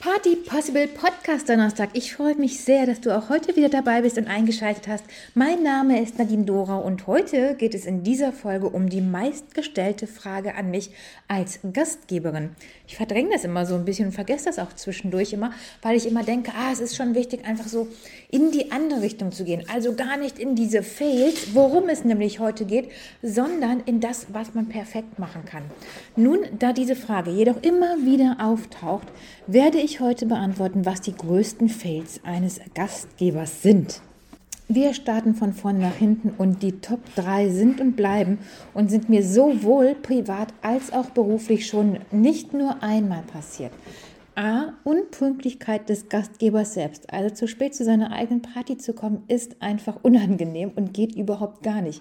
Party Possible Podcast Donnerstag. Ich freue mich sehr, dass du auch heute wieder dabei bist und eingeschaltet hast. Mein Name ist Nadine Dora und heute geht es in dieser Folge um die meistgestellte Frage an mich als Gastgeberin. Ich verdränge das immer so ein bisschen und vergesse das auch zwischendurch immer, weil ich immer denke, ah, es ist schon wichtig, einfach so in die andere Richtung zu gehen. Also gar nicht in diese Fails, worum es nämlich heute geht, sondern in das, was man perfekt machen kann. Nun, da diese Frage jedoch immer wieder auftaucht, werde ich heute beantworten, was die größten Fails eines Gastgebers sind. Wir starten von vorne nach hinten und die Top 3 sind und bleiben und sind mir sowohl privat als auch beruflich schon nicht nur einmal passiert. A. Unpünktlichkeit des Gastgebers selbst. Also zu spät zu seiner eigenen Party zu kommen, ist einfach unangenehm und geht überhaupt gar nicht.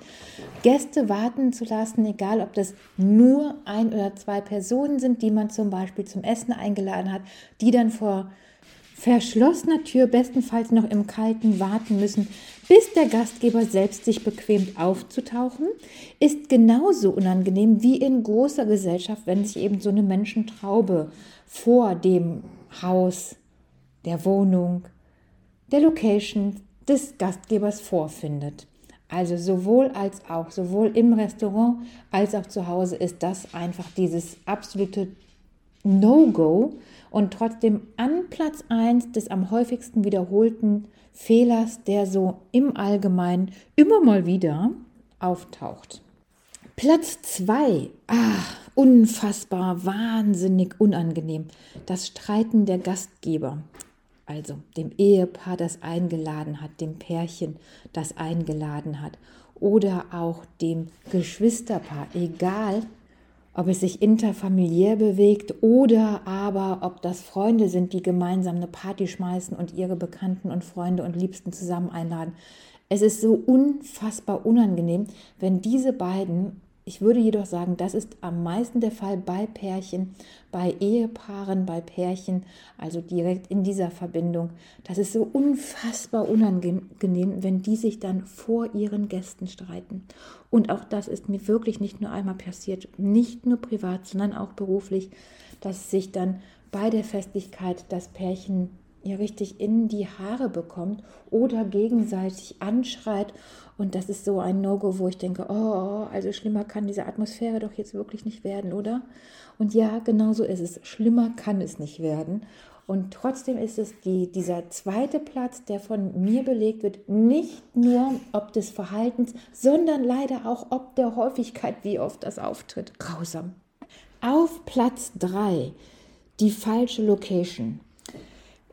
Gäste warten zu lassen, egal ob das nur ein oder zwei Personen sind, die man zum Beispiel zum Essen eingeladen hat, die dann vor verschlossener Tür bestenfalls noch im Kalten warten müssen, bis der Gastgeber selbst sich bequemt aufzutauchen, ist genauso unangenehm wie in großer Gesellschaft, wenn sich eben so eine Menschentraube vor dem Haus, der Wohnung, der Location des Gastgebers vorfindet. Also sowohl als auch, sowohl im Restaurant als auch zu Hause ist das einfach dieses absolute No-Go und trotzdem an Platz 1 des am häufigsten wiederholten Fehlers, der so im Allgemeinen immer mal wieder auftaucht. Platz 2. Ah, unfassbar, wahnsinnig unangenehm. Das Streiten der Gastgeber. Also dem Ehepaar, das eingeladen hat, dem Pärchen, das eingeladen hat. Oder auch dem Geschwisterpaar, egal ob es sich interfamiliär bewegt oder aber ob das Freunde sind, die gemeinsam eine Party schmeißen und ihre Bekannten und Freunde und Liebsten zusammen einladen. Es ist so unfassbar unangenehm, wenn diese beiden ich würde jedoch sagen, das ist am meisten der Fall bei Pärchen, bei Ehepaaren, bei Pärchen, also direkt in dieser Verbindung. Das ist so unfassbar unangenehm, wenn die sich dann vor ihren Gästen streiten. Und auch das ist mir wirklich nicht nur einmal passiert, nicht nur privat, sondern auch beruflich, dass sich dann bei der Festlichkeit das Pärchen ihr richtig in die Haare bekommt oder gegenseitig anschreit. Und das ist so ein No-Go, wo ich denke, oh, also schlimmer kann diese Atmosphäre doch jetzt wirklich nicht werden, oder? Und ja, genau so ist es. Schlimmer kann es nicht werden. Und trotzdem ist es die, dieser zweite Platz, der von mir belegt wird, nicht nur ob des Verhaltens, sondern leider auch ob der Häufigkeit, wie oft das auftritt. Grausam. Auf Platz 3 die falsche Location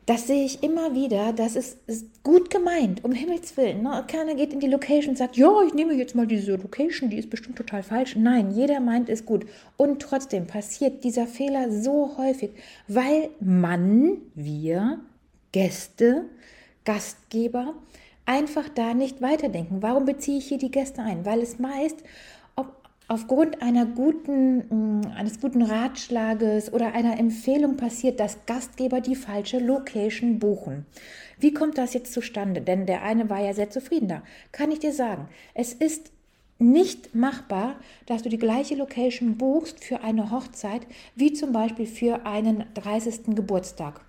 das sehe ich immer wieder, das ist, ist gut gemeint, um Himmels Willen. Ne? Keiner geht in die Location und sagt, ja, ich nehme jetzt mal diese Location, die ist bestimmt total falsch. Nein, jeder meint es gut. Und trotzdem passiert dieser Fehler so häufig, weil man, wir, Gäste, Gastgeber, einfach da nicht weiterdenken. Warum beziehe ich hier die Gäste ein? Weil es meist aufgrund einer guten, mm, eines guten Ratschlages oder einer Empfehlung passiert, dass Gastgeber die falsche Location buchen. Wie kommt das jetzt zustande? Denn der eine war ja sehr zufrieden da. Kann ich dir sagen, es ist nicht machbar, dass du die gleiche Location buchst für eine Hochzeit wie zum Beispiel für einen 30. Geburtstag.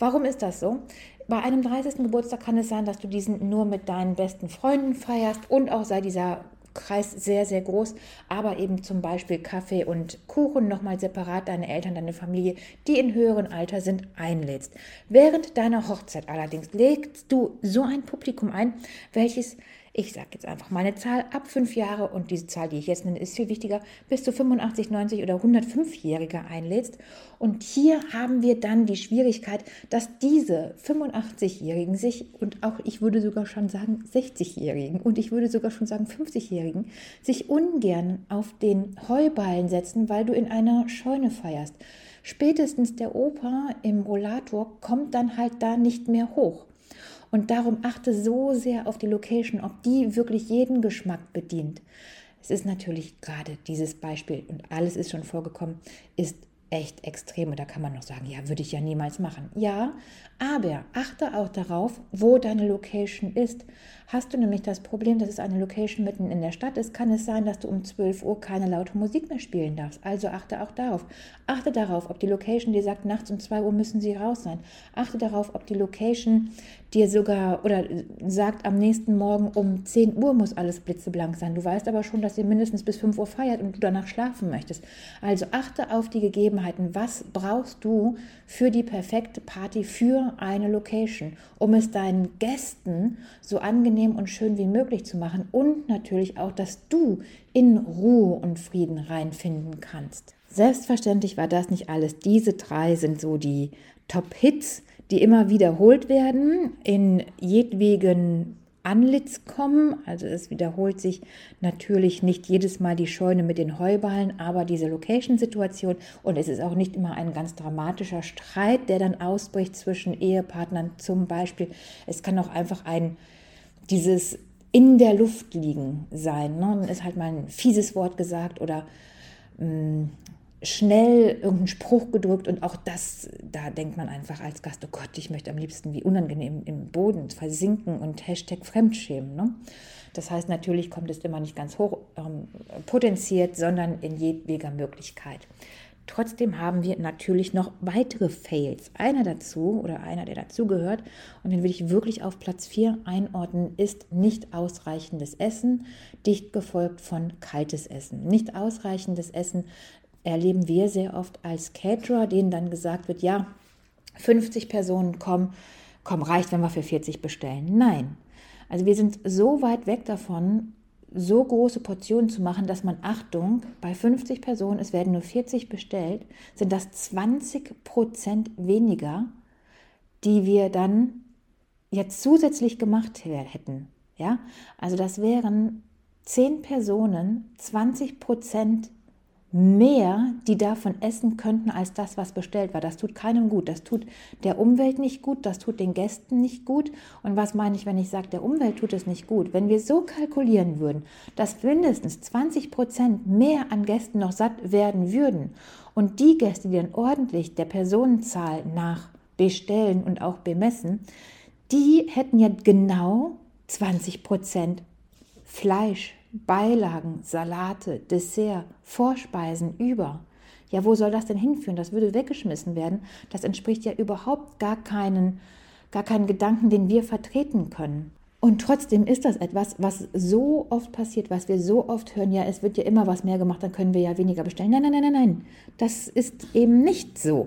Warum ist das so? Bei einem 30. Geburtstag kann es sein, dass du diesen nur mit deinen besten Freunden feierst und auch sei dieser Kreis sehr, sehr groß, aber eben zum Beispiel Kaffee und Kuchen nochmal separat deine Eltern, deine Familie, die in höheren Alter sind, einlädst. Während deiner Hochzeit allerdings legst du so ein Publikum ein, welches ich sage jetzt einfach mal eine Zahl ab fünf Jahre und diese Zahl, die ich jetzt nenne, ist viel wichtiger, bis zu 85, 90 oder 105-Jährige einlädst. Und hier haben wir dann die Schwierigkeit, dass diese 85-Jährigen sich und auch ich würde sogar schon sagen 60-Jährigen und ich würde sogar schon sagen 50-Jährigen sich ungern auf den Heuballen setzen, weil du in einer Scheune feierst. Spätestens der Opa im Rollator kommt dann halt da nicht mehr hoch. Und darum achte so sehr auf die Location, ob die wirklich jeden Geschmack bedient. Es ist natürlich gerade dieses Beispiel, und alles ist schon vorgekommen, ist echt extrem. Und da kann man noch sagen, ja, würde ich ja niemals machen. Ja, aber achte auch darauf, wo deine Location ist. Hast du nämlich das Problem, dass es eine Location mitten in der Stadt ist, kann es sein, dass du um 12 Uhr keine laute Musik mehr spielen darfst. Also achte auch darauf. Achte darauf, ob die Location dir sagt, nachts um 2 Uhr müssen sie raus sein. Achte darauf, ob die Location dir sogar oder sagt, am nächsten Morgen um 10 Uhr muss alles blitzeblank sein. Du weißt aber schon, dass ihr mindestens bis 5 Uhr feiert und du danach schlafen möchtest. Also achte auf die Gegebenheiten. Was brauchst du für die perfekte Party, für eine Location, um es deinen Gästen so angenehm angenehm und schön wie möglich zu machen und natürlich auch, dass du in Ruhe und Frieden reinfinden kannst. Selbstverständlich war das nicht alles. Diese drei sind so die Top-Hits, die immer wiederholt werden in jedwegen Anlitz kommen. Also es wiederholt sich natürlich nicht jedes Mal die Scheune mit den Heuballen, aber diese Location-Situation und es ist auch nicht immer ein ganz dramatischer Streit, der dann ausbricht zwischen Ehepartnern zum Beispiel. Es kann auch einfach ein dieses in der Luft liegen sein. Ne? Ist halt mal ein fieses Wort gesagt oder mh, mm, schnell irgendeinen Spruch gedrückt und auch das, da denkt man einfach als Gast, oh Gott, ich möchte am liebsten wie unangenehm im Boden versinken und Hashtag Fremdschämen. Ne? Das heißt, natürlich kommt es immer nicht ganz hoch ähm, potenziert, sondern in jedweder Möglichkeit. Trotzdem haben wir natürlich noch weitere Fails. Einer dazu oder einer, der dazugehört, und den will ich wirklich auf Platz 4 einordnen, ist nicht ausreichendes Essen, dicht gefolgt von kaltes Essen. Nicht ausreichendes Essen erleben wir sehr oft als Caterer, denen dann gesagt wird, ja, 50 Personen kommen, komm, reicht, wenn wir für 40 bestellen. Nein. Also wir sind so weit weg davon, so große Portionen zu machen, dass man, Achtung, bei 50 Personen, es werden nur 40 bestellt, sind das 20 Prozent weniger, die wir dann jetzt zusätzlich gemacht hätten. Ja, also das wären 10 Personen, 20 Prozent mehr, die davon essen könnten, als das, was bestellt war. Das tut keinem gut. Das tut der Umwelt nicht gut, das tut den Gästen nicht gut. Und was meine ich, wenn ich sage, der Umwelt tut es nicht gut? Wenn wir so kalkulieren würden, dass mindestens 20 Prozent mehr an Gästen noch satt werden würden und die Gäste, die dann ordentlich der Personenzahl nach bestellen und auch bemessen, die hätten ja genau 20 Prozent Fleisch, Beilagen, Salate, Dessert, Vorspeisen über. Ja, wo soll das denn hinführen? Das würde weggeschmissen werden. Das entspricht ja überhaupt gar keinen, gar keinen Gedanken, den wir vertreten können. Und trotzdem ist das etwas, was so oft passiert, was wir so oft hören, ja, es wird ja immer was mehr gemacht, dann können wir ja weniger bestellen. Nein, nein, nein, nein, nein. Das ist eben nicht so.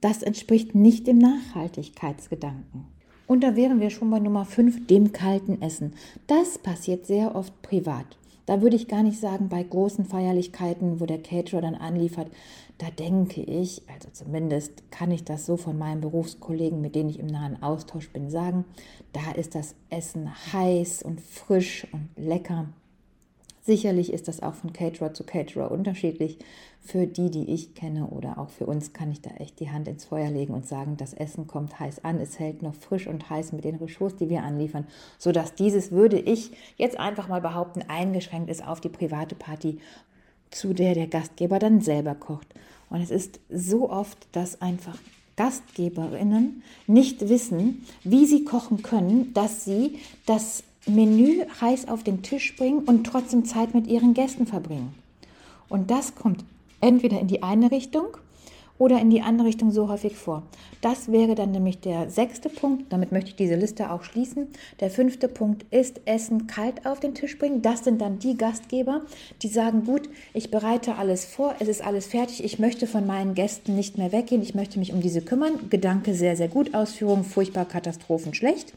Das entspricht nicht dem Nachhaltigkeitsgedanken. Und da wären wir schon bei Nummer 5, dem kalten Essen. Das passiert sehr oft privat. Da würde ich gar nicht sagen, bei großen Feierlichkeiten, wo der Caterer dann anliefert, da denke ich, also zumindest kann ich das so von meinen Berufskollegen, mit denen ich im nahen Austausch bin, sagen, da ist das Essen heiß und frisch und lecker. Sicherlich ist das auch von Caterer zu Caterer unterschiedlich. Für die, die ich kenne oder auch für uns kann ich da echt die Hand ins Feuer legen und sagen, das Essen kommt heiß an, es hält noch frisch und heiß mit den Rechauds, die wir anliefern, sodass dieses, würde ich jetzt einfach mal behaupten, eingeschränkt ist auf die private Party, zu der der Gastgeber dann selber kocht. Und es ist so oft, dass einfach Gastgeberinnen nicht wissen, wie sie kochen können, dass sie das Menü heiß auf den Tisch bringen und trotzdem Zeit mit ihren Gästen verbringen. Und das kommt entweder in die eine Richtung oder in die andere Richtung so häufig vor. Das wäre dann nämlich der sechste Punkt. Damit möchte ich diese Liste auch schließen. Der fünfte Punkt ist Essen kalt auf den Tisch bringen. Das sind dann die Gastgeber, die sagen, gut, ich bereite alles vor, es ist alles fertig, ich möchte von meinen Gästen nicht mehr weggehen, ich möchte mich um diese kümmern. Gedanke sehr, sehr gut, Ausführung furchtbar, Katastrophen schlecht.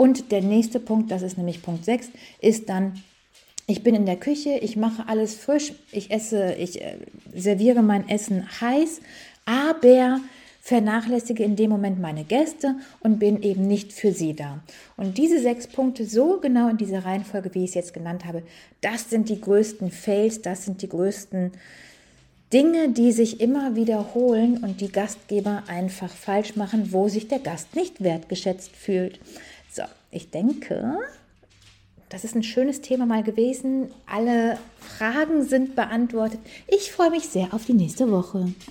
Und der nächste Punkt, das ist nämlich Punkt 6, ist dann, ich bin in der Küche, ich mache alles frisch, ich esse, ich äh, serviere mein Essen heiß, aber vernachlässige in dem Moment meine Gäste und bin eben nicht für sie da. Und diese sechs Punkte, so genau in dieser Reihenfolge, wie ich es jetzt genannt habe, das sind die größten Fails, das sind die größten Dinge, die sich immer wiederholen und die Gastgeber einfach falsch machen, wo sich der Gast nicht wertgeschätzt fühlt. So, ich denke, das ist ein schönes Thema mal gewesen. Alle Fragen sind beantwortet. Ich freue mich sehr auf die nächste Woche.